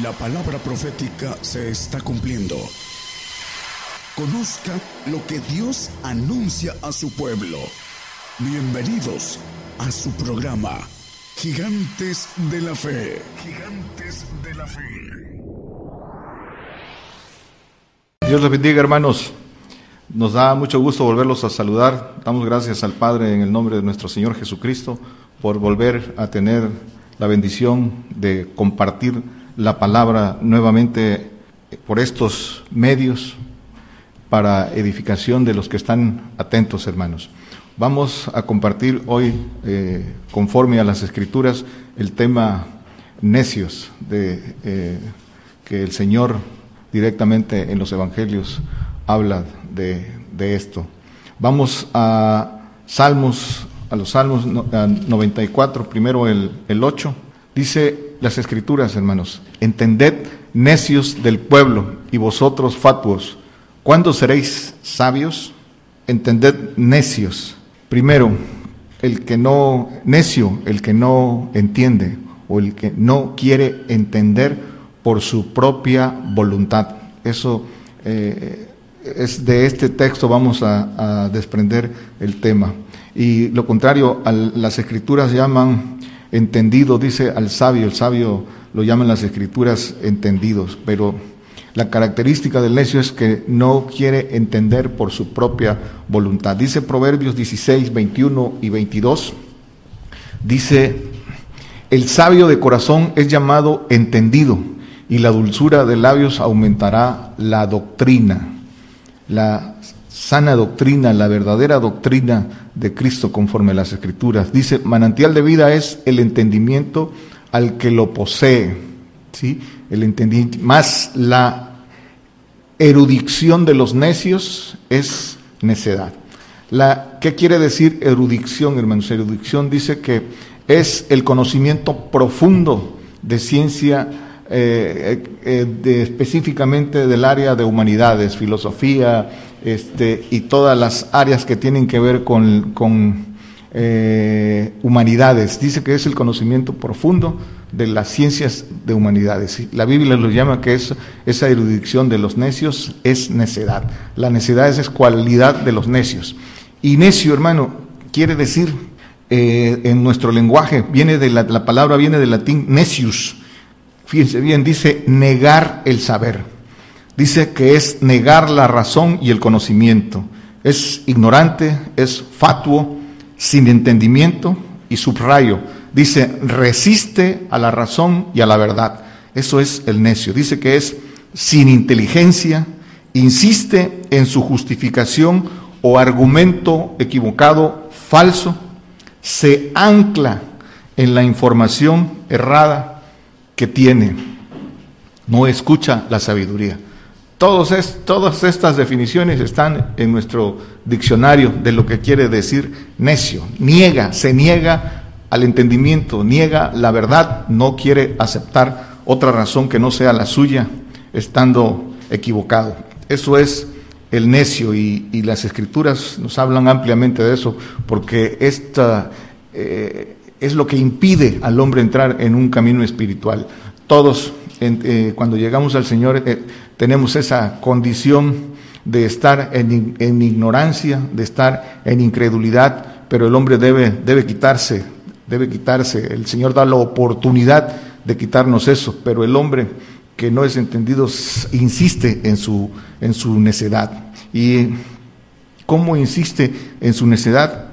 La palabra profética se está cumpliendo. Conozca lo que Dios anuncia a su pueblo. Bienvenidos a su programa, Gigantes de la Fe. Gigantes de la Fe. Dios les bendiga, hermanos. Nos da mucho gusto volverlos a saludar. Damos gracias al Padre en el nombre de nuestro Señor Jesucristo por volver a tener la bendición de compartir la palabra nuevamente por estos medios para edificación de los que están atentos, hermanos. Vamos a compartir hoy, eh, conforme a las escrituras, el tema necios de eh, que el Señor directamente en los evangelios habla de, de esto. Vamos a Salmos, a los Salmos 94, primero el, el 8. Dice las escrituras, hermanos, entended necios del pueblo y vosotros fatuos, ¿cuándo seréis sabios? Entended necios. Primero, el que no, necio, el que no entiende o el que no quiere entender por su propia voluntad. Eso eh, es de este texto vamos a, a, desprender el tema. Y lo contrario, a las escrituras llaman entendido, dice al sabio, el sabio lo llaman las escrituras entendidos, pero la característica del necio es que no quiere entender por su propia voluntad. Dice Proverbios 16, 21 y 22, dice, el sabio de corazón es llamado entendido y la dulzura de labios aumentará la doctrina, la sana doctrina, la verdadera doctrina de Cristo conforme a las escrituras. Dice, manantial de vida es el entendimiento al que lo posee, ¿sí? El entendimiento, más la erudición de los necios es necedad. La, ¿Qué quiere decir erudición, hermanos? Erudición dice que es el conocimiento profundo de ciencia eh, eh, de, específicamente del área de humanidades, filosofía este, y todas las áreas que tienen que ver con, eh, humanidades. Dice que es el conocimiento profundo de las ciencias de humanidades. La Biblia lo llama que es, esa erudición de los necios es necedad. La necedad es cualidad de los necios. Y necio, hermano, quiere decir eh, en nuestro lenguaje, viene de la, la palabra viene del latín necius, Fíjense bien, dice negar el saber. Dice que es negar la razón y el conocimiento. Es ignorante, es fatuo, sin entendimiento y subrayo. Dice, resiste a la razón y a la verdad. Eso es el necio. Dice que es sin inteligencia, insiste en su justificación o argumento equivocado, falso, se ancla en la información errada que tiene, no escucha la sabiduría. Todos es, todas estas definiciones están en nuestro diccionario de lo que quiere decir necio. Niega, se niega al entendimiento, niega la verdad, no quiere aceptar otra razón que no sea la suya, estando equivocado. Eso es el necio y, y las escrituras nos hablan ampliamente de eso, porque esta... Eh, es lo que impide al hombre entrar en un camino espiritual. Todos, eh, cuando llegamos al Señor, eh, tenemos esa condición de estar en, en, ignorancia, de estar en incredulidad, pero el hombre debe, debe quitarse, debe quitarse. El Señor da la oportunidad de quitarnos eso, pero el hombre que no es entendido insiste en su, en su necedad. ¿Y cómo insiste en su necedad?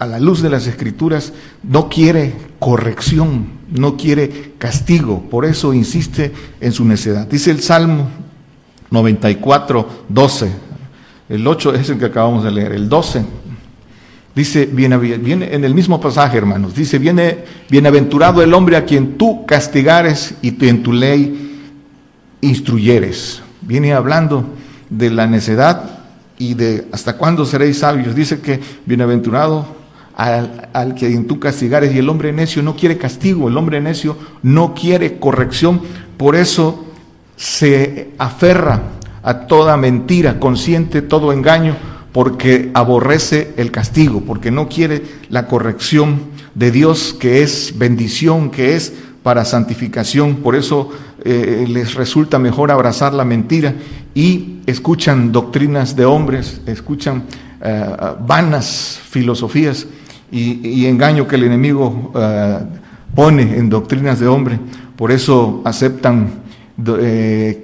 a la luz de las escrituras, no quiere corrección, no quiere castigo, por eso insiste en su necedad. Dice el Salmo 94, 12, el 8 es el que acabamos de leer, el 12 dice, viene, viene en el mismo pasaje, hermanos, dice, viene, bienaventurado el hombre a quien tú castigares y en tu ley instruyeres. Viene hablando de la necedad y de hasta cuándo seréis sabios. Dice que bienaventurado al, al, que tú castigares. Y el hombre necio no quiere castigo, el hombre necio no quiere corrección, por eso se aferra a toda mentira, consciente todo engaño, porque aborrece el castigo, porque no quiere la corrección de Dios, que es bendición, que es para santificación, por eso eh, les resulta mejor abrazar la mentira. Y escuchan doctrinas de hombres, escuchan eh, vanas filosofías y, engaño que el enemigo eh, pone en doctrinas de hombre, por eso aceptan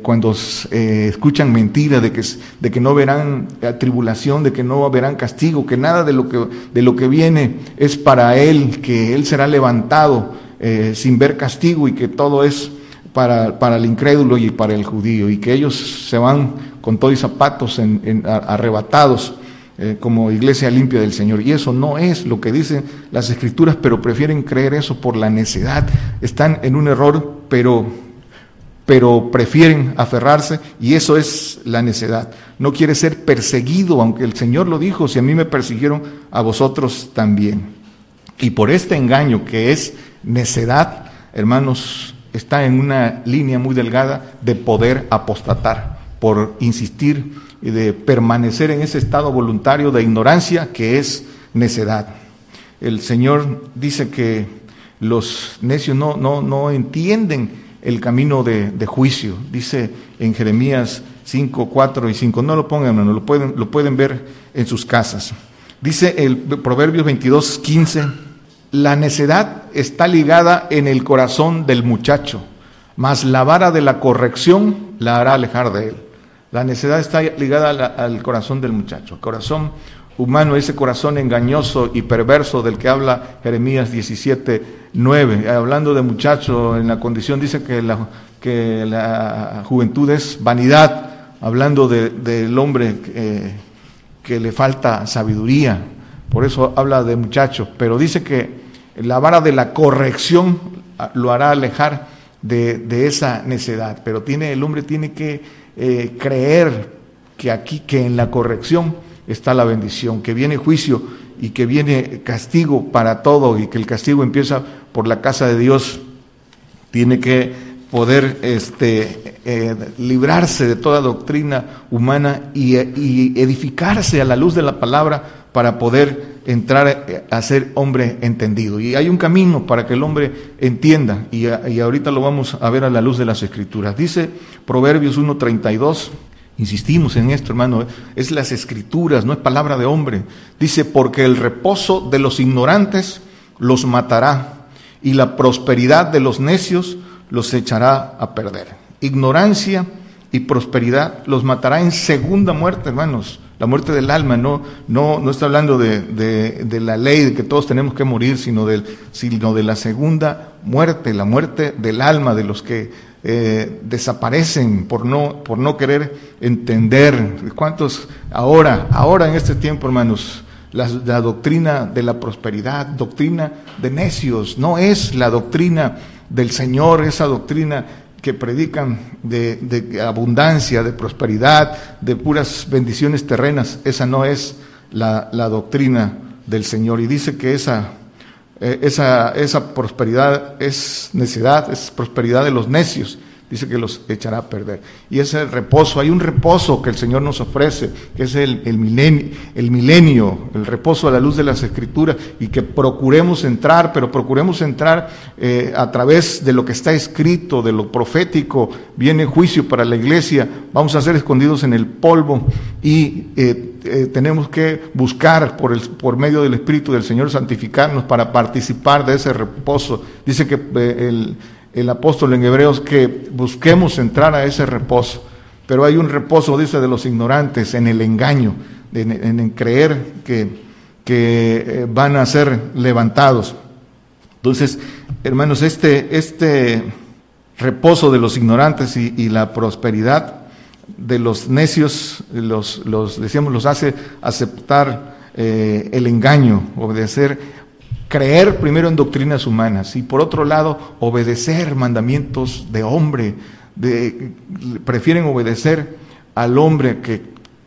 cuando escuchan mentira de que, de que no verán tribulación, de que no verán castigo, que nada de lo que, de lo que viene es para él, que él será levantado eh, sin ver castigo y que todo es para, para, el incrédulo y para el judío y que ellos se van con todos y zapatos en, arrebatados eh, como iglesia limpia del Señor. Y eso no es lo que dicen las escrituras, pero prefieren creer eso por la necedad. Están en un error, pero, pero prefieren aferrarse y eso es la necedad. No quiere ser perseguido, aunque el Señor lo dijo, si a mí me persiguieron, a vosotros también. Y por este engaño que es necedad, hermanos, está en una línea muy delgada de poder apostatar, por insistir y de permanecer en ese estado voluntario de ignorancia que es necedad. El Señor dice que los necios no, no, no entienden el camino de, juicio. Dice en Jeremías 5, 4 y 5. No lo pongan, hermano, lo pueden, lo pueden ver en sus casas. Dice el Proverbios 22, 15 la necedad está ligada en el corazón del muchacho, mas la vara de la corrección la hará alejar de él. La necedad está ligada al corazón del muchacho, corazón humano, ese corazón engañoso y perverso del que habla Jeremías 17, 9. Hablando de muchacho en la condición, dice que la, que la juventud es vanidad, hablando del hombre que le falta sabiduría, por eso habla de muchacho, pero dice que la vara de la corrección lo hará alejar de, esa necedad. Pero tiene, el hombre tiene que eh, creer que aquí, que en la corrección está la bendición, que viene juicio y que viene castigo para todo y que el castigo empieza por la casa de Dios. Tiene que poder este, eh, librarse de toda doctrina humana y, y edificarse a la luz de la palabra para poder entrar a ser hombre entendido. Y hay un camino para que el hombre entienda, y, ahorita lo vamos a ver a la luz de las escrituras. Dice Proverbios 1.32, insistimos en esto hermano, es las escrituras, no es palabra de hombre. Dice, porque el reposo de los ignorantes los matará, y la prosperidad de los necios los echará a perder. Ignorancia y prosperidad los matará en segunda muerte, hermanos la muerte del alma no, no, no está hablando de, de, la ley de que todos tenemos que morir, sino, del, sino de la segunda muerte, la muerte del alma, de los que eh, desaparecen por no, por no querer entender. ¿Cuántos ahora, ahora en este tiempo, hermanos? La, la doctrina de la prosperidad, doctrina de necios, no es la doctrina del Señor, esa doctrina que predican de, abundancia, de prosperidad, de puras bendiciones terrenas. Esa no es la, doctrina del Señor. Y dice que esa, eh, esa, esa prosperidad es necedad, es prosperidad de los necios dice que los echará a perder. Y ese reposo, hay un reposo que el Señor nos ofrece, que es el, el, milenio, el milenio, el reposo a la luz de las Escrituras, y que procuremos entrar, pero procuremos entrar eh, a través de lo que está escrito, de lo profético, viene juicio para la iglesia, vamos a ser escondidos en el polvo y eh, eh, tenemos que buscar por, el, por medio del Espíritu del Señor santificarnos para participar de ese reposo. Dice que el el apóstol en Hebreos que busquemos entrar a ese reposo. Pero hay un reposo, dice, de los ignorantes en el engaño, en, creer que, que, eh, van a ser levantados. Entonces, hermanos, este, este reposo de los ignorantes y, la prosperidad de los necios, los, los, decíamos, los hace aceptar eh, el engaño, obedecer creer primero en doctrinas humanas y por otro lado obedecer mandamientos de hombre, prefieren obedecer al hombre que,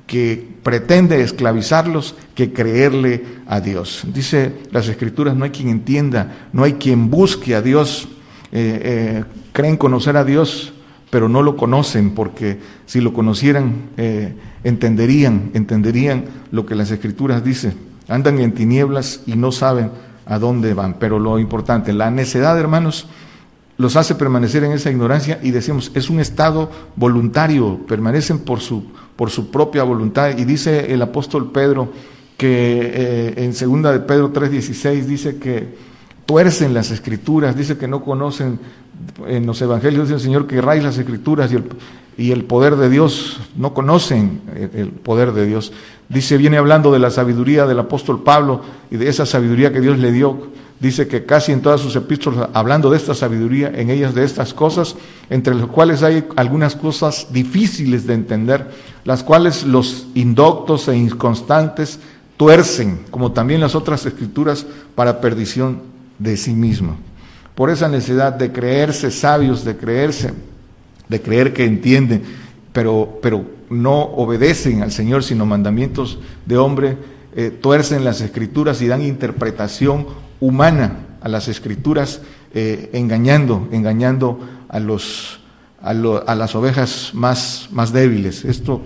que pretende esclavizarlos que creerle a Dios. Dice las escrituras, no hay quien entienda, no hay quien busque a Dios, eh, eh, creen conocer a Dios, pero no lo conocen porque si lo conocieran eh, entenderían, entenderían lo que las escrituras dicen. Andan en tinieblas y no saben a dónde van. Pero lo importante, la necedad, hermanos, los hace permanecer en esa ignorancia y decimos, es un estado voluntario, permanecen por su, por su propia voluntad. Y dice el apóstol Pedro que eh, en segunda de Pedro 3:16 dice que tuercen las escrituras, dice que no conocen en los evangelios del Señor que raíz las escrituras y el, y el poder de Dios, no conocen el poder de Dios. Dice, viene hablando de la sabiduría del apóstol Pablo y de esa sabiduría que Dios le dio. Dice que casi en todas sus epístolas, hablando de esta sabiduría, en ellas de estas cosas, entre las cuales hay algunas cosas difíciles de entender, las cuales los indoctos e inconstantes tuercen, como también las otras escrituras, para perdición de sí mismo. Por esa necesidad de creerse sabios, de creerse, de creer que entienden, pero, pero no obedecen al Señor, sino mandamientos de hombre, eh, tuercen las escrituras y dan interpretación humana a las escrituras, eh, engañando, engañando a, los, a, a las ovejas más, más débiles. Esto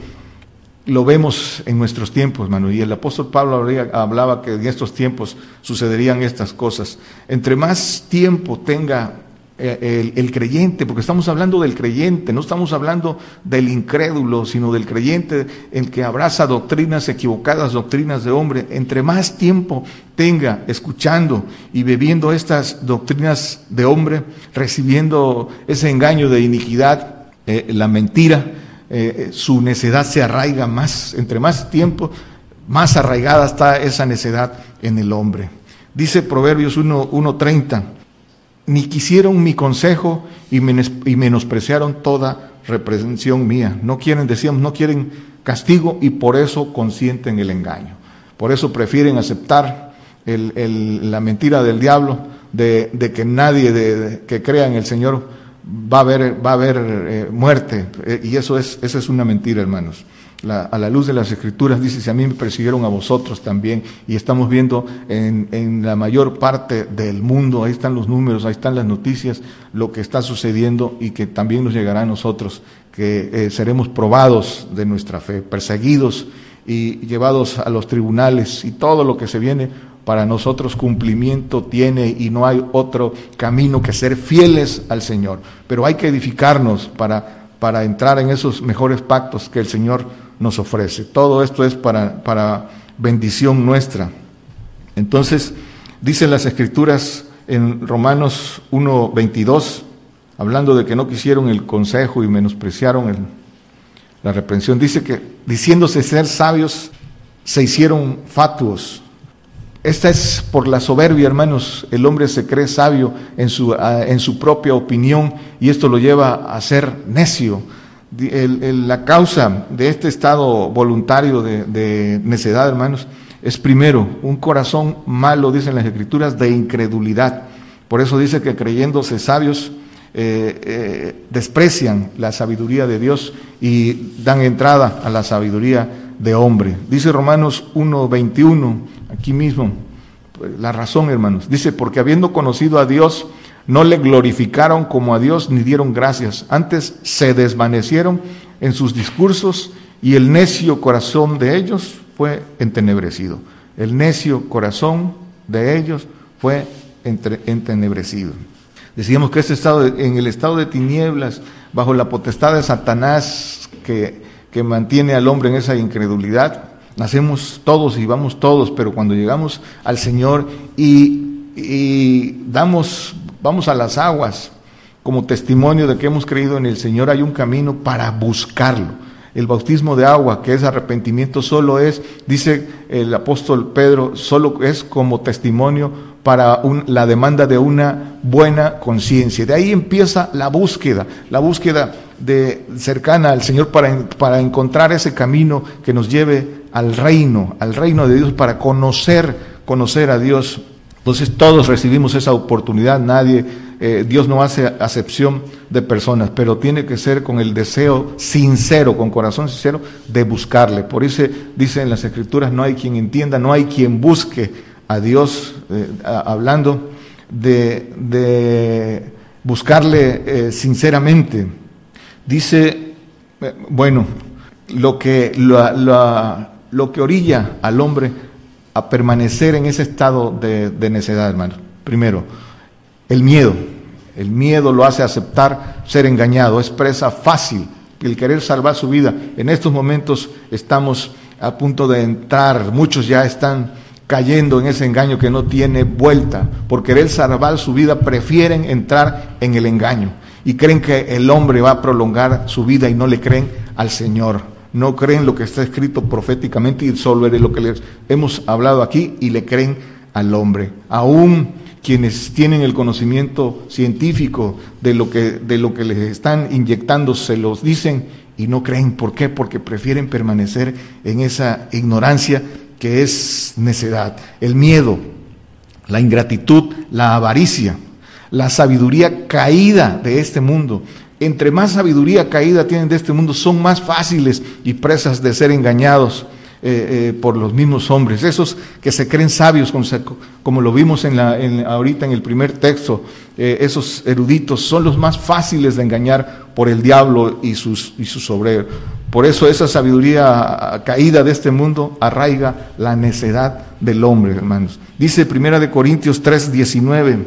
lo vemos en nuestros tiempos, hermano, y el apóstol Pablo hablaba que en estos tiempos sucederían estas cosas. Entre más tiempo tenga eh, el, creyente, porque estamos hablando del creyente, no estamos hablando del incrédulo, sino del creyente, el que abraza doctrinas equivocadas, doctrinas de hombre, entre más tiempo tenga escuchando y bebiendo estas doctrinas de hombre, recibiendo ese engaño de iniquidad, eh, la mentira, eh, su necedad se arraiga más, entre más tiempo, más arraigada está esa necedad en el hombre. Dice Proverbios 1.30, ni quisieron mi consejo y, menospreciaron toda reprensión mía. No quieren, decíamos, no quieren castigo y por eso consienten el engaño. Por eso prefieren aceptar la mentira del diablo de, que nadie que crea en el Señor va a haber, va a haber eh, muerte. Eh, y eso es, eso es una mentira, hermanos. A la luz de las escrituras dice, si a mí me persiguieron a vosotros también, y estamos viendo en, en, la mayor parte del mundo, ahí están los números, ahí están las noticias, lo que está sucediendo y que también nos llegará a nosotros, que eh, seremos probados de nuestra fe, perseguidos y llevados a los tribunales y todo lo que se viene para nosotros cumplimiento tiene y no hay otro camino que ser fieles al Señor. Pero hay que edificarnos para, para entrar en esos mejores pactos que el Señor nos ofrece. Todo esto es para, para bendición nuestra. Entonces, dicen las escrituras en Romanos 1.22, hablando de que no quisieron el consejo y menospreciaron la reprensión, dice que diciéndose ser sabios, se hicieron fatuos esta es por la soberbia, hermanos. El hombre se cree sabio en su, ah, en su propia opinión y esto lo lleva a ser necio. La causa de este estado voluntario de, necedad, hermanos, es primero un corazón malo, dicen las escrituras, de incredulidad. Por eso dice que creyéndose sabios, eh, eh, desprecian la sabiduría de Dios y dan entrada a la sabiduría de hombre. Dice Romanos 1.21, aquí mismo, pues, la razón, hermanos. Dice, porque habiendo conocido a Dios, no le glorificaron como a Dios ni dieron gracias. Antes se desvanecieron en sus discursos y el necio corazón de ellos fue entenebrecido. El necio corazón de ellos fue entenebrecido. Decíamos que este estado, en el estado de tinieblas, bajo la potestad de Satanás que que mantiene al hombre en esa incredulidad. Nacemos todos y vamos todos, pero cuando llegamos al Señor y, damos, vamos a las aguas como testimonio de que hemos creído en el Señor, hay un camino para buscarlo. El bautismo de agua, que es arrepentimiento, solo es, dice el apóstol Pedro, solo es como testimonio para la demanda de una buena conciencia. De ahí empieza la búsqueda, la búsqueda de cercana al Señor para, para encontrar ese camino que nos lleve al reino, al reino de Dios, para conocer, conocer a Dios. Entonces todos recibimos esa oportunidad, nadie, eh, Dios no hace acepción de personas, pero tiene que ser con el deseo sincero, con corazón sincero, de buscarle. Por eso dice en las Escrituras, no hay quien entienda, no hay quien busque a Dios, eh, hablando de, de buscarle eh, sinceramente. Dice, bueno, lo que, lo que orilla al hombre a permanecer en ese estado de, necedad, hermano. Primero, el miedo. El miedo lo hace aceptar ser engañado, es presa fácil el querer salvar su vida. En estos momentos estamos a punto de entrar, muchos ya están cayendo en ese engaño que no tiene vuelta. Por querer salvar su vida prefieren entrar en el engaño y creen que el hombre va a prolongar su vida y no le creen al Señor. No creen lo que está escrito proféticamente y solo de lo que les hemos hablado aquí y le creen al hombre. Aún quienes tienen el conocimiento científico de lo que, de lo que les están inyectando, se los dicen y no creen. ¿Por qué? Porque prefieren permanecer en esa ignorancia que es necedad. El miedo, la ingratitud, la avaricia, la sabiduría caída de este mundo. Entre más sabiduría caída tienen de este mundo, son más fáciles y presas de ser engañados eh, eh, por los mismos hombres, esos que se creen sabios, como, lo vimos en la, ahorita en el primer texto, eh, esos eruditos son los más fáciles de engañar por el diablo y sus, y obreros. Por eso esa sabiduría caída de este mundo arraiga la necedad del hombre, hermanos. Dice Primera de Corintios 3, 19,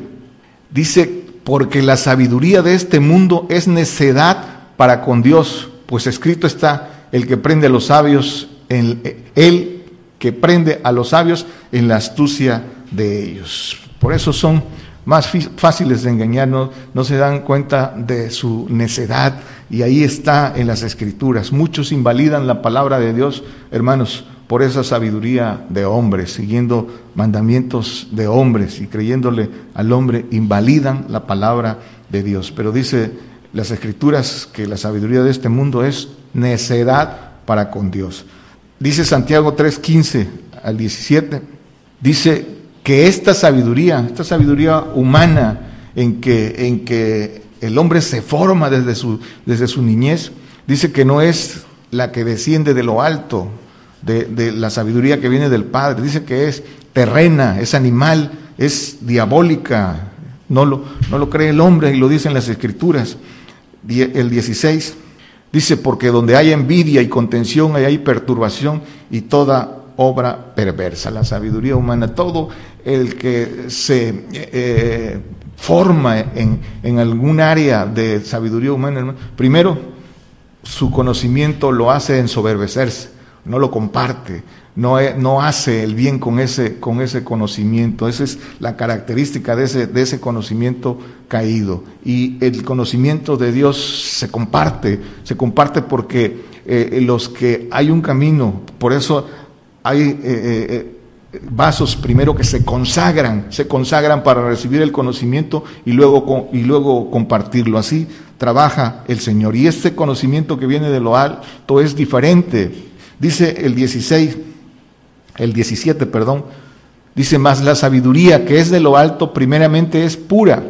dice, porque la sabiduría de este mundo es necedad para con Dios, pues escrito está, el que prende a los sabios en él que prende a los sabios en la astucia de ellos. Por eso son más fáciles de engañar, no, se dan cuenta de su necedad y ahí está en las escrituras. Muchos invalidan la palabra de Dios, hermanos, por esa sabiduría de hombres, siguiendo mandamientos de hombres y creyéndole al hombre, invalidan la palabra de Dios. Pero dice las escrituras que la sabiduría de este mundo es necedad para con Dios. Dice Santiago 3:15 al 17, dice que esta sabiduría, esta sabiduría humana en que, en que el hombre se forma desde su, desde su niñez, dice que no es la que desciende de lo alto, de, la sabiduría que viene del Padre, dice que es terrena, es animal, es diabólica, no lo, no lo cree el hombre y lo dicen las escrituras. El 16, Dice, porque donde hay envidia y contención, hay perturbación y toda obra perversa. La sabiduría humana, todo el que se eh, forma en, en, algún área de sabiduría humana, primero su conocimiento lo hace ensoberbecerse, no lo comparte, no, no, hace el bien con ese, con ese conocimiento. Esa es la característica de ese, de ese conocimiento caído. Y el conocimiento de Dios se comparte, se comparte porque eh, los que hay un camino, por eso hay eh, eh, vasos primero que se consagran, se consagran para recibir el conocimiento y luego, y luego compartirlo. Así trabaja el Señor. Y este conocimiento que viene de lo alto es diferente. Dice el 16 el 17, perdón, dice más, la sabiduría que es de lo alto primeramente es pura,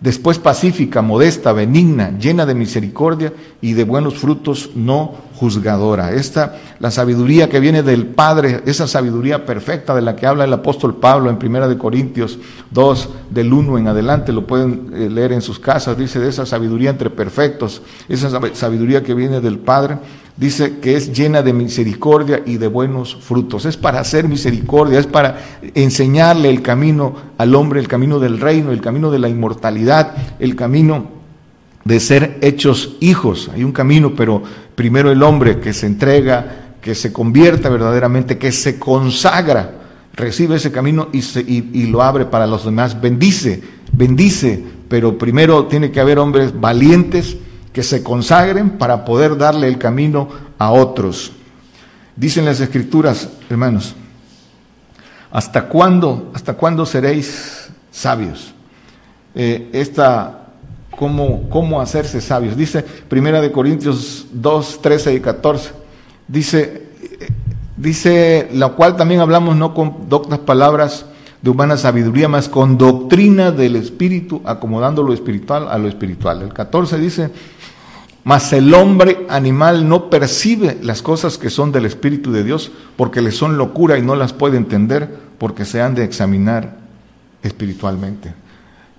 después pacífica, modesta, benigna, llena de misericordia y de buenos frutos, no juzgadora. Esta, la sabiduría que viene del Padre, esa sabiduría perfecta de la que habla el apóstol Pablo en Primera de Corintios 2, del 1 en adelante, lo pueden eh, leer en sus casas, dice de esa sabiduría entre perfectos, esa sabiduría que viene del Padre, dice que es llena de misericordia y de buenos frutos. Es para hacer misericordia, es para enseñarle el camino al hombre, el camino del reino, el camino de la inmortalidad, el camino de ser hechos hijos. Hay un camino, pero primero el hombre que se entrega, que se convierta verdaderamente, que se consagra, recibe ese camino y, y lo abre para los demás. Bendice, bendice, pero primero tiene que haber hombres valientes, que se consagren para poder darle el camino a otros. Dicen las escrituras, hermanos, ¿hasta cuándo, hasta cuándo seréis sabios? Eh, esta, ¿cómo, ¿cómo hacerse sabios? Dice Primera de Corintios 2, 13 y 14. Dice, dice, la cual también hablamos no con doctas palabras de humana sabiduría, más con doctrina del Espíritu, acomodando lo espiritual a lo espiritual. El 14 dice, mas el hombre animal no percibe las cosas que son del Espíritu de Dios porque le son locura y no las puede entender porque se han de examinar espiritualmente.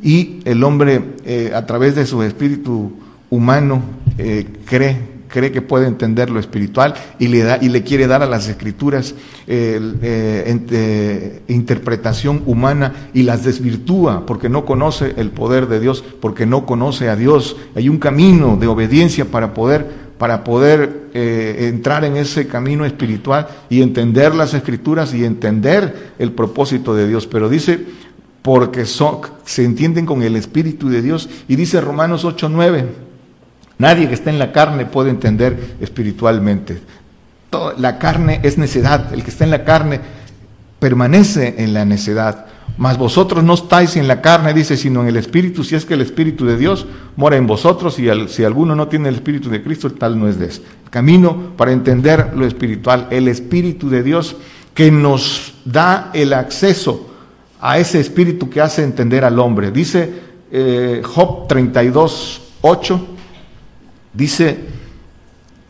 Y el hombre eh, a través de su espíritu humano eh, cree cree que puede entender lo espiritual y le, da, y le quiere dar a las escrituras eh, interpretación humana y las desvirtúa porque no conoce el poder de Dios, porque no conoce a Dios. Hay un camino de obediencia para poder para poder eh, entrar en ese camino espiritual y entender las escrituras y entender el propósito de Dios. Pero dice, porque son, se entienden con el Espíritu de Dios. Y dice Romanos 8:9, nadie que está en la carne puede entender espiritualmente. la carne es necedad, el que está en la carne permanece en la necedad. Mas vosotros no estáis en la carne, dice, sino en el Espíritu, si es que el Espíritu de Dios mora en vosotros, y si alguno no tiene el Espíritu de Cristo, tal no es de ese. camino para entender lo espiritual, el Espíritu de Dios que nos da el acceso a ese Espíritu que hace entender al hombre. Dice eh, Job 32, 8, dice,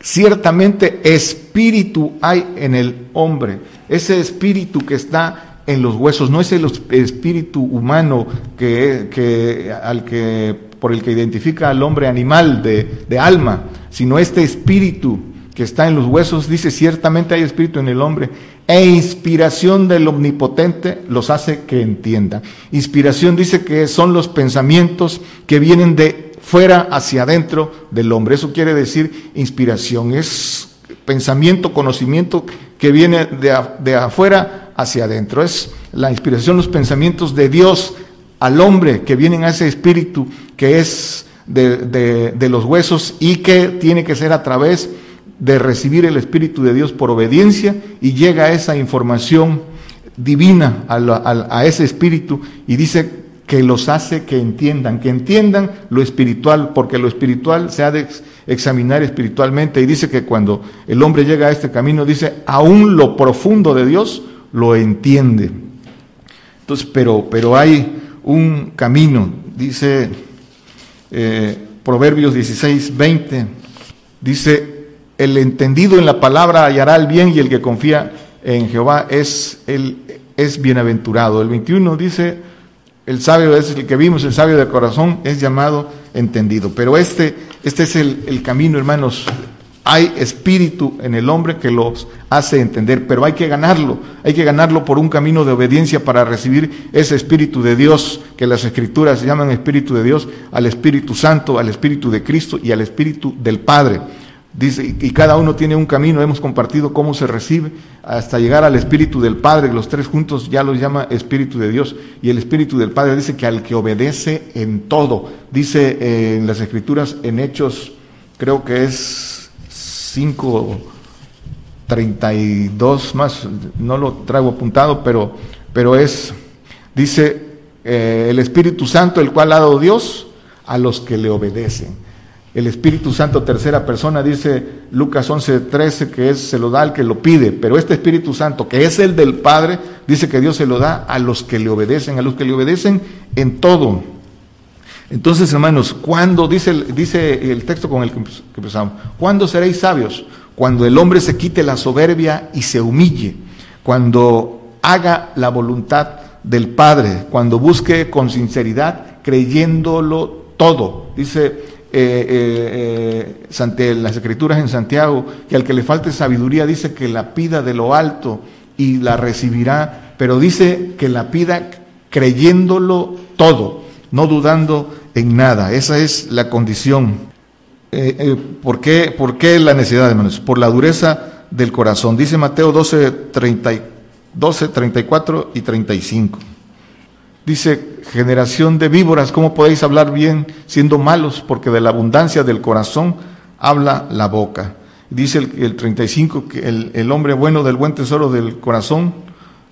ciertamente espíritu hay en el hombre, ese espíritu que está en los huesos, no es el espíritu humano que, al que, por el que identifica al hombre animal de, de alma, sino este espíritu que está en los huesos, dice, ciertamente hay espíritu en el hombre, e inspiración del omnipotente los hace que entiendan. Inspiración dice que son los pensamientos que vienen de fuera hacia adentro del hombre. Eso quiere decir inspiración, es pensamiento, conocimiento que viene de, de afuera hacia adentro. Es la inspiración, los pensamientos de Dios al hombre que vienen a ese espíritu que es de, los huesos y que tiene que ser a través de recibir el Espíritu de Dios por obediencia y llega esa información divina a, ese Espíritu y dice que los hace que entiendan, que entiendan lo espiritual, porque lo espiritual se ha de examinar espiritualmente y dice que cuando el hombre llega a este camino, dice, aún lo profundo de Dios lo entiende. Entonces, pero, pero hay un camino, dice eh, Proverbios 16, 20, dice, el entendido en la palabra hallará el bien y el que confía en Jehová es, el, es bienaventurado. El 21 dice, el sabio es el que vimos, el sabio de corazón es llamado entendido. Pero este, este es el, el camino, hermanos, hay espíritu en el hombre que los hace entender, pero hay que ganarlo, hay que ganarlo por un camino de obediencia para recibir ese espíritu de Dios, que las escrituras llaman espíritu de Dios, al Espíritu Santo, al Espíritu de Cristo y al Espíritu del Padre. Dice, y cada uno tiene un camino, hemos compartido cómo se recibe hasta llegar al Espíritu del Padre, los tres juntos ya los llama Espíritu de Dios, y el Espíritu del Padre dice que al que obedece en todo, dice eh, en las Escrituras, en Hechos, creo que es 5.32 más, no lo traigo apuntado, pero, pero es, dice, eh, el Espíritu Santo, el cual ha dado Dios a los que le obedecen. El Espíritu Santo, tercera persona, dice Lucas 11:13, que es, se lo da al que lo pide, pero este Espíritu Santo, que es el del Padre, dice que Dios se lo da a los que le obedecen, a los que le obedecen en todo. Entonces, hermanos, cuando dice, dice el texto con el que empezamos, ¿cuándo seréis sabios? Cuando el hombre se quite la soberbia y se humille, cuando haga la voluntad del Padre, cuando busque con sinceridad, creyéndolo todo. Dice eh, eh, eh las escrituras en Santiago, que al que le falte sabiduría dice que la pida de lo alto y la recibirá, pero dice que la pida creyéndolo todo no dudando en nada. Esa es la condición. Eh, ¿por, qué, ¿Por qué la necesidad, hermanos? Por la dureza del corazón. Dice Mateo 12, 12, 34 y 35. Dice, generación de víboras, ¿cómo podéis hablar bien siendo malos? Porque de la abundancia del corazón habla la boca. Dice el, el 35 que el, el hombre bueno del buen tesoro del corazón,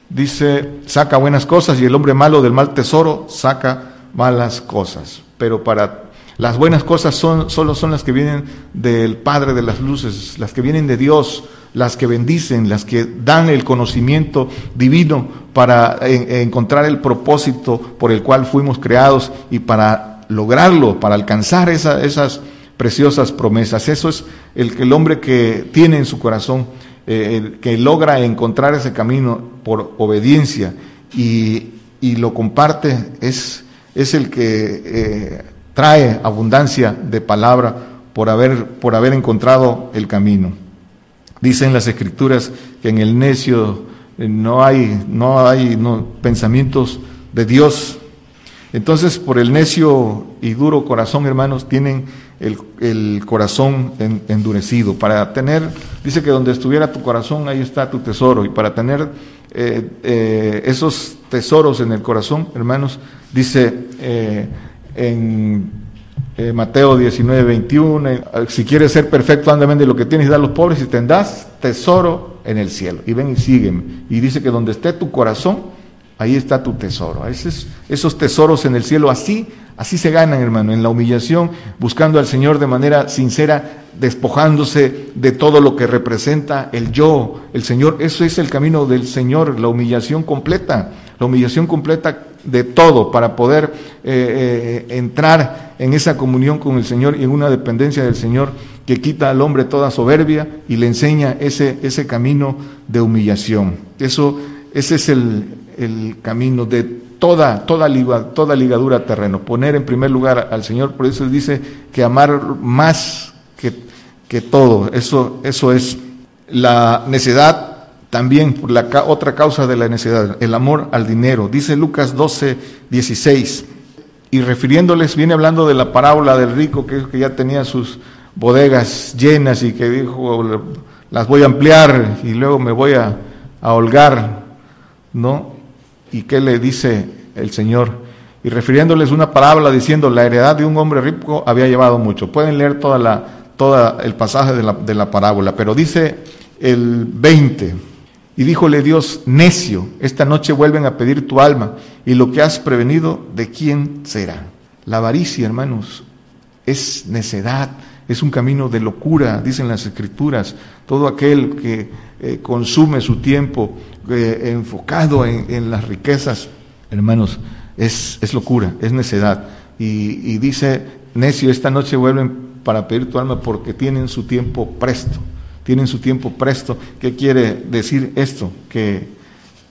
dice, saca buenas cosas y el hombre malo del mal tesoro saca malas cosas, pero para las buenas cosas son, solo son las que vienen del Padre de las Luces, las que vienen de Dios, las que bendicen, las que dan el conocimiento divino para encontrar el propósito por el cual fuimos creados y para lograrlo, para alcanzar esas preciosas promesas. Eso es el, el hombre que tiene en su corazón, eh, que logra encontrar ese camino por obediencia y, lo comparte, es es el que eh, trae abundancia de palabra por haber, por haber encontrado el camino. Dicen las escrituras que en el necio eh, no hay, no hay pensamientos de Dios. Entonces, por el necio y duro corazón, hermanos, tienen el, corazón endurecido. Para tener, dice que donde estuviera tu corazón, ahí está tu tesoro. Y para tener eh, eh, esos tesoros en el corazón, hermanos, dice en Mateo 19, 21, si quieres ser perfecto, anda de lo que tienes y da a los pobres y tendrás tesoro en el cielo. Y ven y sígueme. Y dice que donde esté tu corazón, ahí está tu tesoro. Esos, esos tesoros en el cielo, así, así se ganan, hermano, en la humillación, buscando al Señor de manera sincera, despojándose de todo lo que representa el yo, el Señor. Eso es el camino del Señor, la humillación completa, la humillación completa de todo para poder eh, eh, entrar en esa comunión con el Señor y en una dependencia del Señor que quita al hombre toda soberbia y le enseña ese, ese camino de humillación. Eso, ese es el, el camino de toda, toda, toda ligadura terreno. Poner en primer lugar al Señor, por eso dice que amar más que, que todo. Eso, eso es la necedad también por la otra causa de la necesidad, el amor al dinero. Dice Lucas 12, 16. Y refiriéndoles, viene hablando de la parábola del rico que, que ya tenía sus bodegas llenas y que dijo, las voy a ampliar y luego me voy a, holgar, ¿no? ¿Y qué le dice el Señor? Y refiriéndoles una parábola diciendo, la heredad de un hombre rico había llevado mucho. Pueden leer toda la, toda el pasaje de la, de la parábola, pero dice el 20, y díjole Dios, necio, esta noche vuelven a pedir tu alma, y lo que has prevenido, ¿de quién será? La avaricia, hermanos, es necedad, es un camino de locura, dicen las escrituras. Todo aquel que eh, consume su tiempo eh, enfocado en, las riquezas, hermanos, es, es locura, es necedad. Y, y, dice, necio, esta noche vuelven para pedir tu alma porque tienen su tiempo presto, tienen su tiempo presto. ¿Qué quiere decir esto? Que,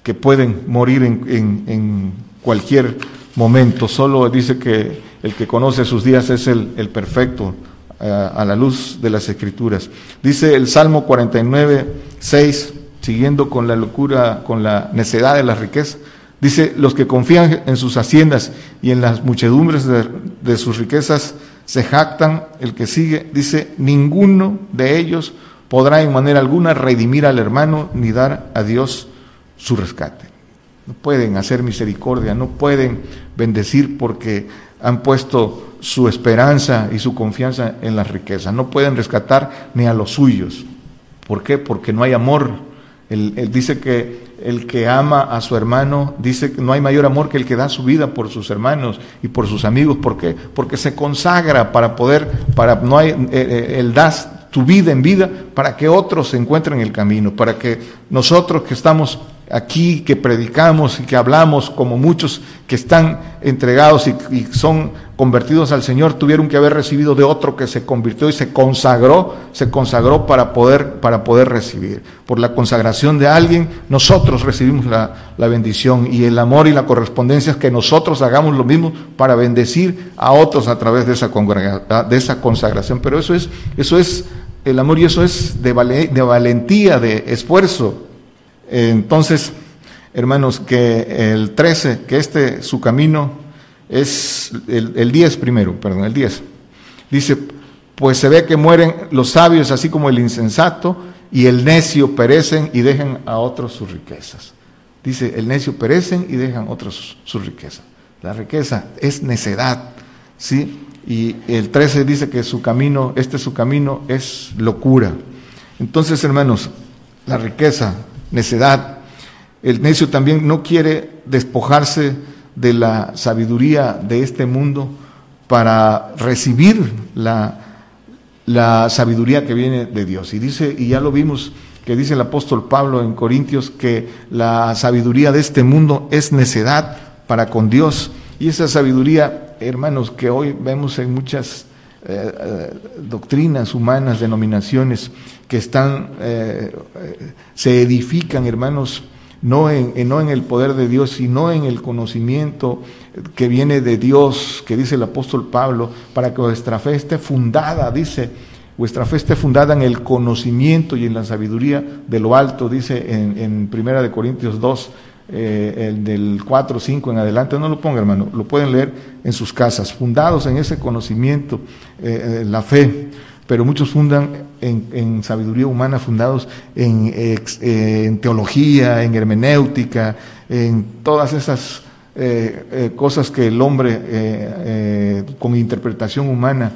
que pueden morir en, en, cualquier momento. Solo dice que el que conoce sus días es el, el perfecto a la luz de las escrituras. Dice el Salmo 49, 6, siguiendo con la locura, con la necedad de la riqueza, dice, los que confían en sus haciendas y en las muchedumbres de, sus riquezas se jactan, el que sigue, dice, ninguno de ellos podrá en manera alguna redimir al hermano ni dar a Dios su rescate. No pueden hacer misericordia, no pueden bendecir porque han puesto su esperanza y su confianza en las riquezas. No pueden rescatar ni a los suyos. ¿Por qué? Porque no hay amor. Él, dice que el que ama a su hermano, dice que no hay mayor amor que el que da su vida por sus hermanos y por sus amigos. ¿Por qué? Porque se consagra para poder, para no hay, eh, eh, das tu vida en vida para que otros se encuentren el camino, para que nosotros que estamos aquí, que predicamos y que hablamos, como muchos que están entregados y, son convertidos al Señor, tuvieron que haber recibido de otro que se convirtió y se consagró, se consagró para poder, para poder recibir. Por la consagración de alguien, nosotros recibimos la, la bendición y el amor y la correspondencia es que nosotros hagamos lo mismo para bendecir a otros a través de esa, de esa consagración. Pero eso es, eso es el amor y eso es de, de valentía, de esfuerzo. Entonces, hermanos, que el 13, que este su camino es el, el 10 primero, perdón, el 10. Dice, pues se ve que mueren los sabios así como el insensato y el necio perecen y dejan a otros sus riquezas. Dice, el necio perecen y dejan a otros sus riquezas. La riqueza es necedad, ¿sí? Y el 13 dice que su camino, este su camino es locura. Entonces, hermanos, la riqueza necedad. El necio también no quiere despojarse de la sabiduría de este mundo para recibir la, la sabiduría que viene de Dios. Y dice, y ya lo vimos, que dice el apóstol Pablo en Corintios, que la sabiduría de este mundo es necedad para con Dios. Y esa sabiduría, hermanos, que hoy vemos en muchas eh, eh, doctrinas humanas, denominaciones que están, eh, se edifican, hermanos, no en, no en el poder de Dios, sino en el conocimiento que viene de Dios, que dice el apóstol Pablo, para que vuestra fe esté fundada, dice, vuestra fe esté fundada en el conocimiento y en la sabiduría de lo alto, dice en, en Primera de Corintios 2, eh, el del 4, 5 en adelante, no lo ponga hermano, lo pueden leer en sus casas, fundados en ese conocimiento, eh, la fe, pero muchos fundan en, sabiduría humana, fundados en, eh, en, teología, en hermenéutica, en todas esas cosas que el hombre con interpretación humana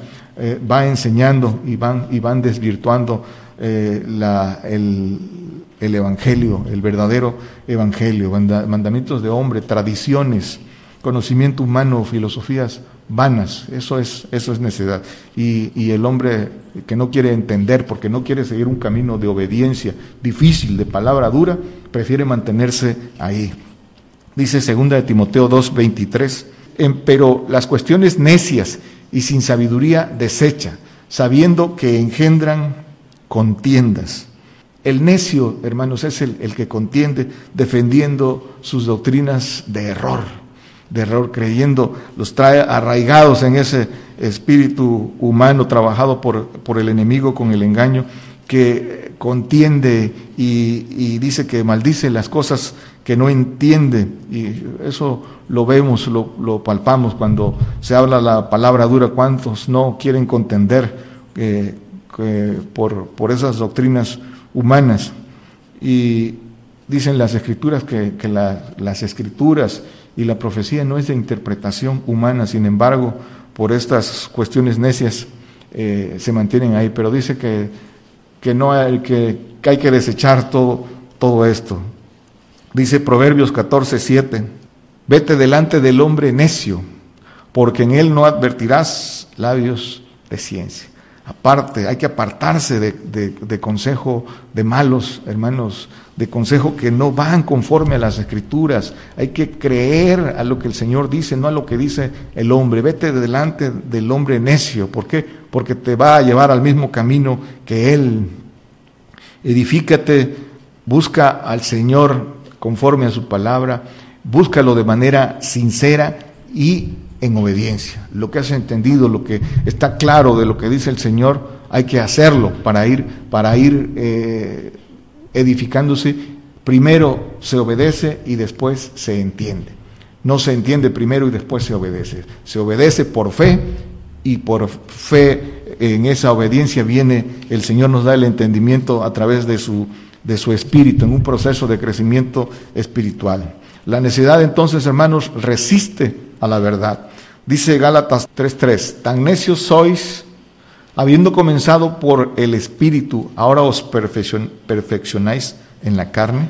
va enseñando y van, y van desvirtuando la, el, el Evangelio, el verdadero Evangelio, mandamientos de hombre, tradiciones, conocimiento humano, filosofías vanas, eso es, eso es necedad. Y, y, el hombre que no quiere entender, porque no quiere seguir un camino de obediencia difícil, de palabra dura, prefiere mantenerse ahí. Dice segunda de Timoteo 2, 23, pero las cuestiones necias y sin sabiduría desecha, sabiendo que engendran contiendas el necio, hermanos, es el, que contiende defendiendo sus doctrinas de error, de error, creyendo, los trae arraigados en ese espíritu humano trabajado por, por el enemigo con el engaño, que contiende y, dice que maldice las cosas que no entiende. Y eso lo vemos, lo, palpamos cuando se habla la palabra dura, cuántos no quieren contender por, por esas doctrinas humanas. Y dicen las escrituras que, las escrituras y la profecía no es de interpretación humana, sin embargo, por estas cuestiones necias eh, se mantienen ahí, pero dice que, que no hay que, hay que desechar todo, todo esto. Dice Proverbios 14, 7, vete delante del hombre necio, porque en él no advertirás labios de ciencia aparte, hay que apartarse de, consejo de malos, hermanos, de consejo que no van conforme a las escrituras. Hay que creer a lo que el Señor dice, no a lo que dice el hombre. Vete delante del hombre necio. ¿Por qué? Porque te va a llevar al mismo camino que Él. Edifícate, busca al Señor conforme a su palabra, búscalo de manera sincera y en obediencia. Lo que has entendido, lo que está claro de lo que dice el Señor, hay que hacerlo para ir, para ir eh, edificándose. Primero se obedece y después se entiende. No se entiende primero y después se obedece. Se obedece por fe y por fe en esa obediencia viene el Señor nos da el entendimiento a través de su, de su espíritu en un proceso de crecimiento espiritual. La necesidad entonces, hermanos, resiste a la verdad. Dice Gálatas 3:3, tan necios sois, habiendo comenzado por el Espíritu, ahora os perfeccionáis en la carne.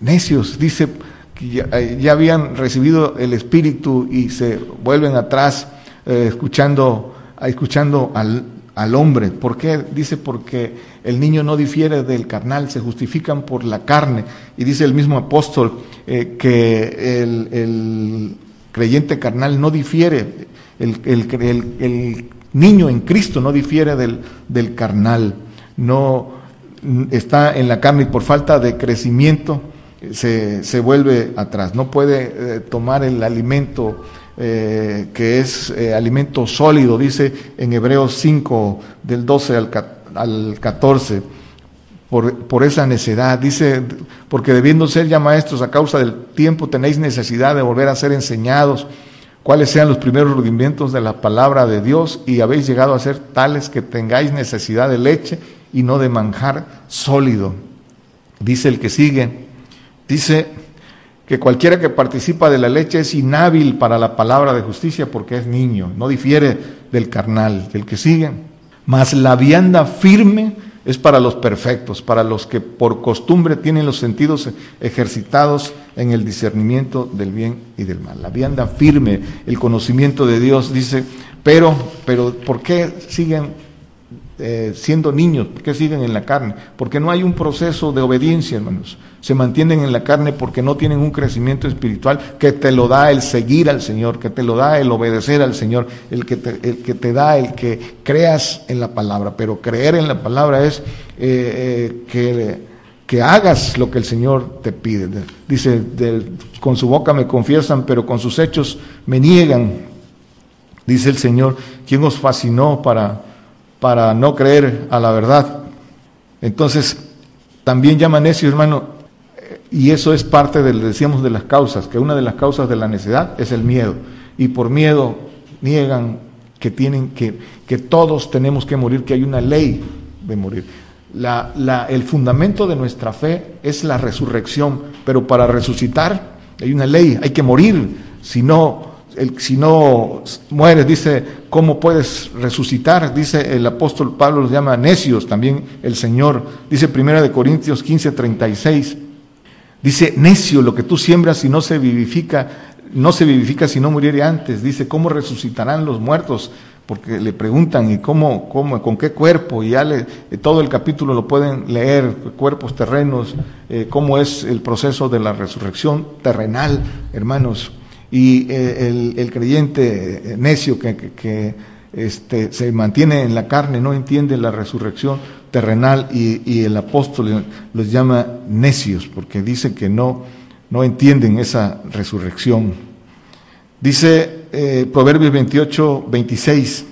Necios, dice que ya, eh, habían recibido el Espíritu y se vuelven atrás eh, escuchando, escuchando al, al hombre. ¿Por qué? Dice porque el niño no difiere del carnal, se justifican por la carne. Y dice el mismo apóstol eh, que el, creyente carnal no difiere, el, el, niño en Cristo no difiere del, del, carnal, no está en la carne y por falta de crecimiento se, se vuelve atrás, no puede eh, tomar el alimento eh, que es eh, alimento sólido, dice en Hebreos 5 del 12 al, al 14 por, esa necedad. Dice, porque debiendo ser ya maestros a causa del tiempo, tenéis necesidad de volver a ser enseñados cuáles sean los primeros rudimentos de la palabra de Dios y habéis llegado a ser tales que tengáis necesidad de leche y no de manjar sólido. Dice el que sigue, dice que cualquiera que participa de la leche es inhábil para la palabra de justicia porque es niño, no difiere del carnal, del que sigue. Mas la vianda firme es para los perfectos, para los que por costumbre tienen los sentidos ejercitados en el discernimiento del bien y del mal. La vianda firme, el conocimiento de Dios, dice, pero, pero ¿por qué siguen eh, siendo niños? ¿Por qué siguen en la carne? Porque no hay un proceso de obediencia, hermanos. Se mantienen en la carne porque no tienen un crecimiento espiritual que te lo da el seguir al Señor, que te lo da el obedecer al Señor, el que te, el que te da el que creas en la palabra. Pero creer en la palabra es eh, eh, que que hagas lo que el Señor te pide. Dice, con su boca me confiesan, pero con sus hechos me niegan. Dice el Señor, ¿quién os fascinó para, para no creer a la verdad? Entonces, también llama necio, hermano, y eso es parte, del, decíamos, de las causas, que una de las causas de la necedad es el miedo. Y por miedo niegan que tienen que, que todos tenemos que morir, que hay una ley de morir. La, la, el fundamento de nuestra fe es la resurrección, pero para resucitar hay una ley, hay que morir. Si no, si no mueres, dice, ¿cómo puedes resucitar? Dice el apóstol Pablo, los llama necios, también el Señor. Dice Primera de Corintios 15, 36. Dice, necio, lo que tú siembras y no se vivifica, no se vivifica si no muriere antes. Dice, ¿cómo resucitarán los muertos? Porque le preguntan, ¿y cómo, cómo con qué cuerpo? Y ya le, eh, todo el capítulo lo pueden leer, cuerpos terrenos, eh, cómo es el proceso de la resurrección terrenal, hermanos. Y eh, el, creyente necio que, este, se mantiene en la carne, no entiende la resurrección, terrenal y, el apóstol los llama necios porque dice que no, no entienden esa resurrección. Dice eh, Proverbios 28, 26,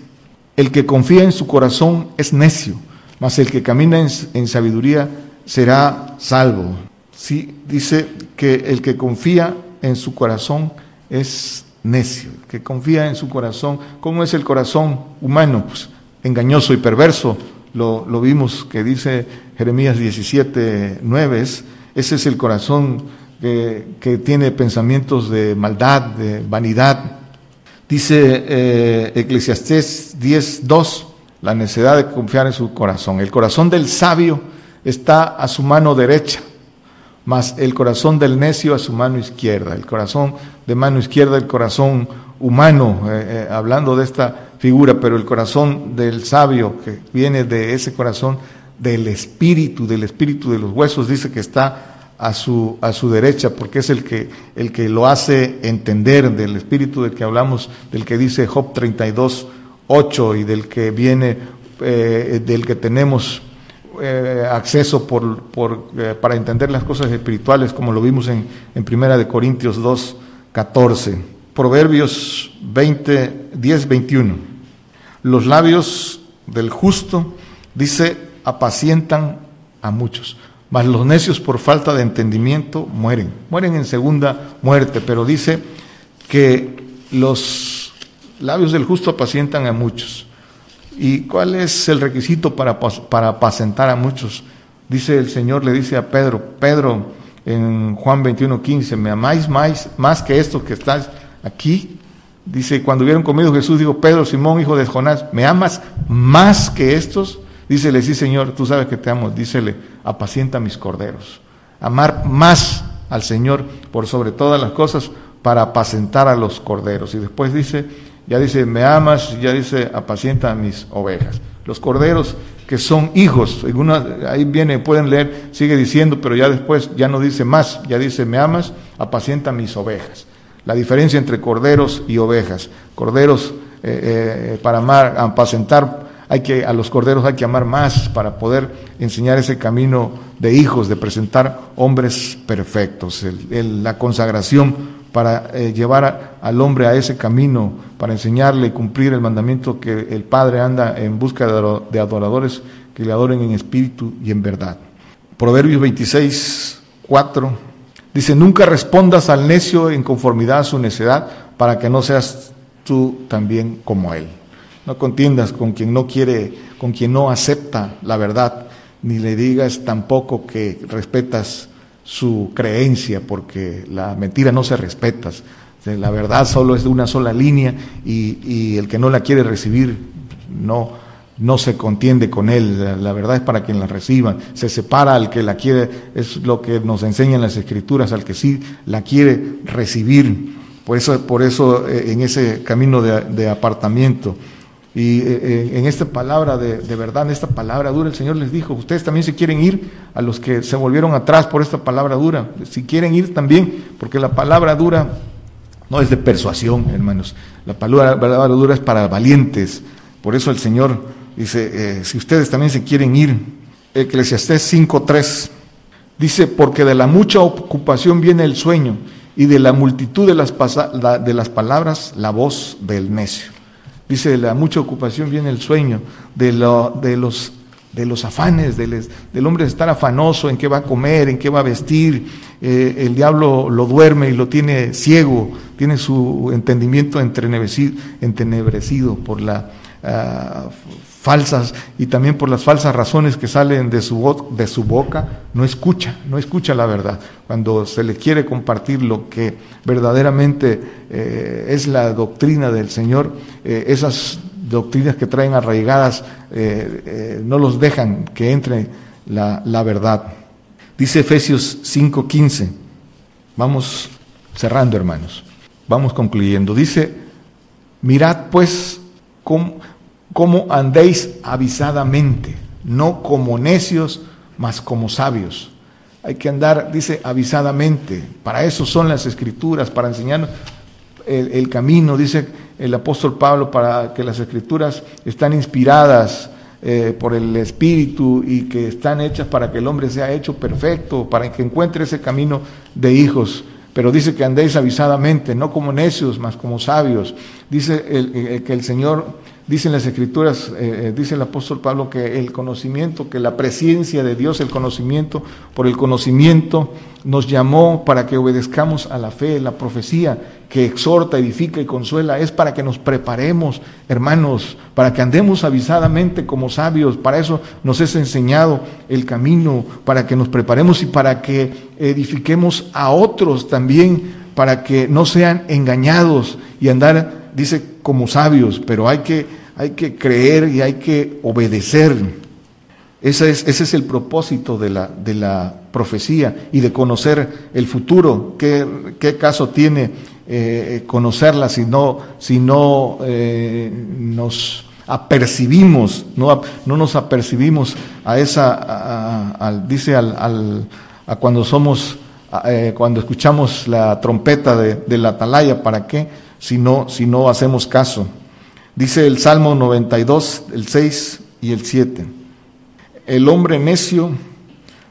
el que confía en su corazón es necio, mas el que camina en, sabiduría será salvo. Sí, dice que el que confía en su corazón es necio, que confía en su corazón. ¿Cómo es el corazón humano? Pues, engañoso y perverso, lo, vimos que dice Jeremías 17, 9, ese es el corazón que, tiene pensamientos de maldad, de vanidad. Dice eh, Eclesiastés 10, 2, la necesidad de confiar en su corazón. El corazón del sabio está a su mano derecha, mas el corazón del necio a su mano izquierda. El corazón de mano izquierda, el corazón humano, eh, eh, hablando de esta figura, pero el corazón del sabio, que viene de ese corazón del espíritu, del espíritu de los huesos, dice que está a su, a su derecha, porque es el que, el que lo hace entender del espíritu del que hablamos, del que dice Job 32, 8 y del que viene, eh, del que tenemos eh, acceso por, eh, para entender las cosas espirituales, como lo vimos en, en Primera de Corintios 2, 14. Proverbios 20, 10, 21. Los labios del justo, dice, apacientan a muchos, mas los necios por falta de entendimiento mueren. Mueren en segunda muerte, pero dice que los labios del justo apacientan a muchos. ¿Y cuál es el requisito para, para apacentar a muchos? Dice el Señor, le dice a Pedro, Pedro en Juan 21, 15, me amáis más, más que esto que estás aquí, Dice, cuando hubieron comido Jesús, dijo, Pedro, Simón, hijo de Jonás, ¿me amas más que estos? Dícele, sí, Señor, tú sabes que te amo. Dícele, apacienta mis corderos. Amar más al Señor por sobre todas las cosas para apacentar a los corderos. Y después dice, ya dice, me amas, ya dice, apacienta mis ovejas. Los corderos que son hijos, ahí viene, pueden leer, sigue diciendo, pero ya después ya no dice más, ya dice, me amas, apacienta mis ovejas. La diferencia entre corderos y ovejas. Corderos eh, eh, para amar, apacentar, hay que, a los corderos hay que amar más para poder enseñar ese camino de hijos, de presentar hombres perfectos. la consagración para eh, llevar al hombre a ese camino, para enseñarle y cumplir el mandamiento que el Padre anda en busca de adoradores que le adoren en espíritu y en verdad. Proverbios 26, 4 Dice, nunca respondas al necio en conformidad a su necedad para que no seas tú también como él. No contiendas con quien no quiere, con quien no acepta la verdad, ni le digas tampoco que respetas su creencia, porque la mentira no se respeta. La verdad solo es de una sola línea y, y el que no la quiere recibir no, no se contiende con él, la, verdad es para quien la reciba, se separa al que la quiere, es lo que nos enseñan las escrituras, al que sí la quiere recibir, por eso, por eso eh, en ese camino de, apartamiento. Y eh, eh, en esta palabra de, de, verdad, en esta palabra dura, el Señor les dijo, ustedes también se quieren ir, a los que se volvieron atrás por esta palabra dura, si quieren ir también, porque la palabra dura no es de persuasión, hermanos, la palabra dura es para valientes, por eso el Señor Dice, eh, si ustedes también se quieren ir, Eclesiastés 5.3, Dice, porque de la mucha ocupación viene el sueño y de la multitud de las, de las palabras la voz del necio. Dice, la mucha ocupación viene el sueño, de, lo, de, los, de los afanes, del, del, hombre estar afanoso en qué va a comer, en qué va a vestir. Eh, el diablo lo duerme y lo tiene ciego, tiene su entendimiento entenebrecido por la uh, falsas y también por las falsas razones que salen de su, de su boca, no escucha, no escucha la verdad. Cuando se le quiere compartir lo que verdaderamente eh, es la doctrina del Señor, eh, esas doctrinas que traen arraigadas eh, no los dejan que entre la, la verdad. Dice Efesios 5:15, vamos cerrando hermanos, vamos concluyendo. Dice, mirad pues cómo como andéis avisadamente, no como necios, mas como sabios. Hay que andar, dice, avisadamente. Para eso son las escrituras, para enseñarnos el, camino, dice el apóstol Pablo, para que las escrituras están inspiradas eh, por el Espíritu y que están hechas para que el hombre sea hecho perfecto, para que encuentre ese camino de hijos. Pero dice que andéis avisadamente, no como necios, mas como sabios. Dice que el Señor Dicen las escrituras, eh, eh, dice el apóstol Pablo que el conocimiento, que la presencia de Dios, el conocimiento, por el conocimiento nos llamó para que obedezcamos a la fe, la profecía que exhorta, edifica y consuela, es para que nos preparemos, hermanos, para que andemos avisadamente como sabios, para eso nos es enseñado el camino, para que nos preparemos y para que edifiquemos a otros también, para que no sean engañados y andar dice como sabios, pero hay que, hay que creer y hay que obedecer. Ese es, ese es el propósito de la, de la, profecía y de conocer el futuro. ¿Qué, qué caso tiene eh, conocerla si no, si no eh, nos apercibimos, no, no, nos apercibimos a esa, dice al, a cuando somos, eh, cuando escuchamos la trompeta de, de la atalaya, ¿para qué? Si no, si no hacemos caso. Dice el Salmo 92, el 6 y el 7. El hombre necio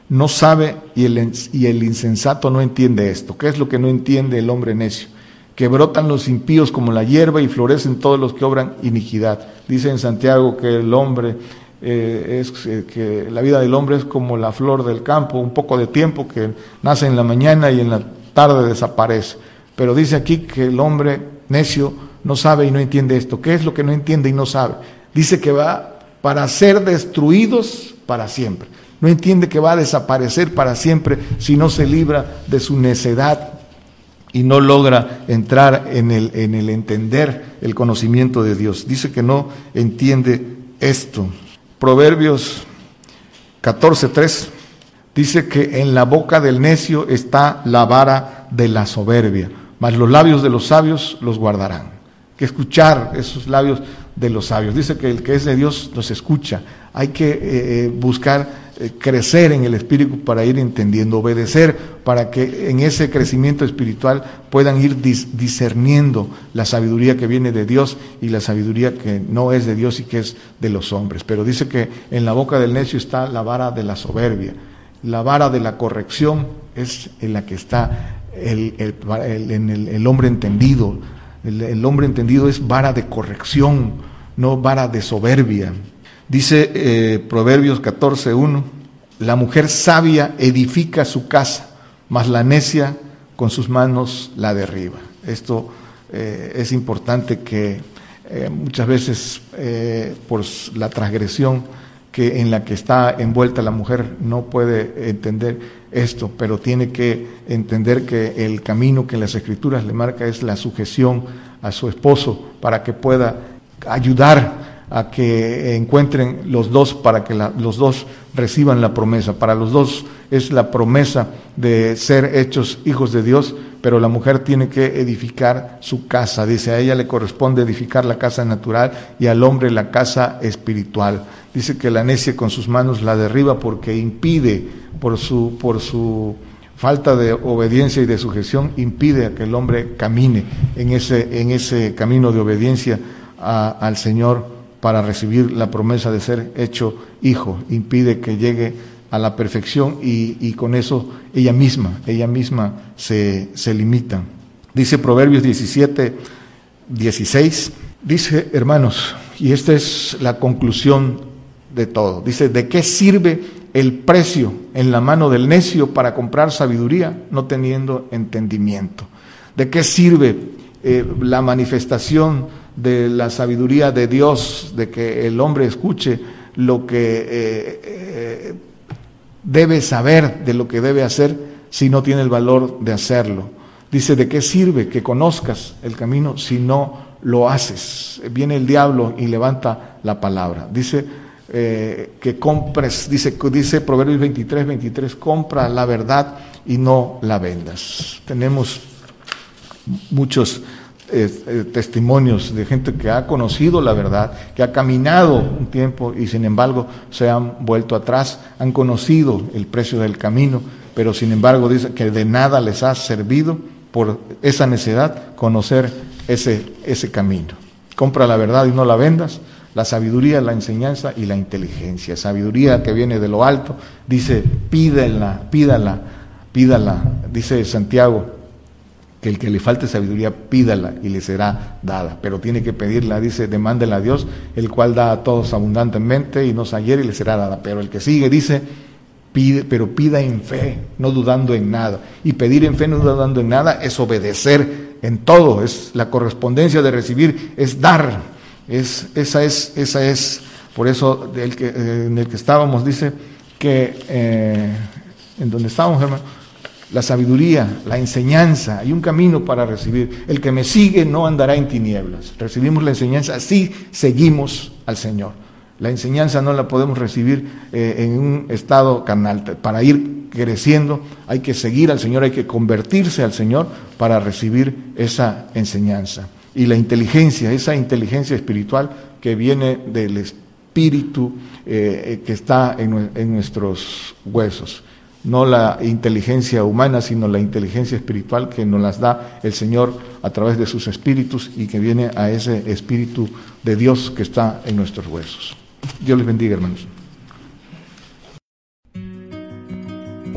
no sabe y el, insensato no entiende esto. ¿Qué es lo que no entiende el hombre necio? Que brotan los impíos como la hierba y florecen todos los que obran iniquidad. Dice en Santiago que el hombre eh, es eh, que la vida del hombre es como la flor del campo, un poco de tiempo que nace en la mañana y en la tarde desaparece. Pero dice aquí que el hombre necio no sabe y no entiende esto. ¿Qué es lo que no entiende y no sabe? Dice que va para ser destruidos para siempre. No entiende que va a desaparecer para siempre si no se libra de su necedad y no logra entrar en el, en el entender el conocimiento de Dios. Dice que no entiende esto. Proverbios 14.3 dice que en la boca del necio está la vara de la soberbia mas los labios de los sabios los guardarán. Que escuchar esos labios de los sabios. Dice que el que es de Dios los escucha. Hay que eh, eh, buscar eh, crecer en el espíritu para ir entendiendo, obedecer para que en ese crecimiento espiritual puedan ir discerniendo la sabiduría que viene de Dios y la sabiduría que no es de Dios y que es de los hombres. Pero dice que en la boca del necio está la vara de la soberbia. La vara de la corrección es en la que está el, el, el, hombre entendido. El, hombre entendido es vara de corrección, no vara de soberbia. Dice eh, Proverbios 14.1, la mujer sabia edifica su casa, mas la necia con sus manos la derriba. Esto eh, es importante que eh, muchas veces por la transgresión que en la que está envuelta la mujer no puede entender esto, pero tiene que entender que el camino que las escrituras le marca es la sujeción a su esposo para que pueda ayudar a que encuentren los dos para que los dos reciban la promesa. Para los dos es la promesa de ser hechos hijos de Dios, pero la mujer tiene que edificar su casa. Dice, a ella le corresponde edificar la casa natural y al hombre la casa espiritual. Dice que la necia con sus manos la derriba porque impide, por su, por su falta de obediencia y de sujeción, impide a que el hombre camine en ese, en ese camino de obediencia al Señor para recibir la promesa de ser hecho hijo. Impide que llegue a la perfección y, con eso ella misma, ella misma se, se limita. Dice Proverbios 17, 16, dice hermanos, y esta es la conclusión de todo, dice, ¿de qué sirve el precio en la mano del necio para comprar sabiduría no teniendo entendimiento? ¿De qué sirve eh, la manifestación de la sabiduría de Dios, de que el hombre escuche lo que eh, eh, debe saber de lo que debe hacer si no tiene el valor de hacerlo. Dice, ¿de qué sirve que conozcas el camino si no lo haces? Viene el diablo y levanta la palabra. Dice eh, que compres, dice, dice Proverbios 23, 23, compra la verdad y no la vendas. Tenemos muchos eh, eh, testimonios de gente que ha conocido la verdad, que ha caminado un tiempo y sin embargo se han vuelto atrás, han conocido el precio del camino, pero sin embargo dice que de nada les ha servido por esa necesidad conocer ese, ese camino. Compra la verdad y no la vendas. La sabiduría, la enseñanza y la inteligencia. Sabiduría que viene de lo alto, dice, pídela, pídala, pídala, dice Santiago, que el que le falte sabiduría pídala y le será dada, pero tiene que pedirla, dice, demándela a Dios, el cual da a todos abundantemente y nos ayer y le será dada, pero el que sigue dice, pide, pero pida en fe, no dudando en nada, y pedir en fe no dudando en nada es obedecer en todo, es la correspondencia de recibir, es dar, es, esa es, esa es, por eso del que, eh, en el que estábamos dice que, eh, en donde estábamos hermano, la sabiduría, la enseñanza, hay un camino para recibir. El que me sigue no andará en tinieblas. Recibimos la enseñanza, así seguimos al Señor. La enseñanza no la podemos recibir eh, en un estado carnal. Para ir creciendo hay que seguir al Señor, hay que convertirse al Señor para recibir esa enseñanza. Y la inteligencia, esa inteligencia espiritual que viene del Espíritu eh, que está en nuestros huesos no la inteligencia humana, sino la inteligencia espiritual que nos las da el Señor a través de sus espíritus y que viene a ese espíritu de Dios que está en nuestros huesos. Dios les bendiga, hermanos.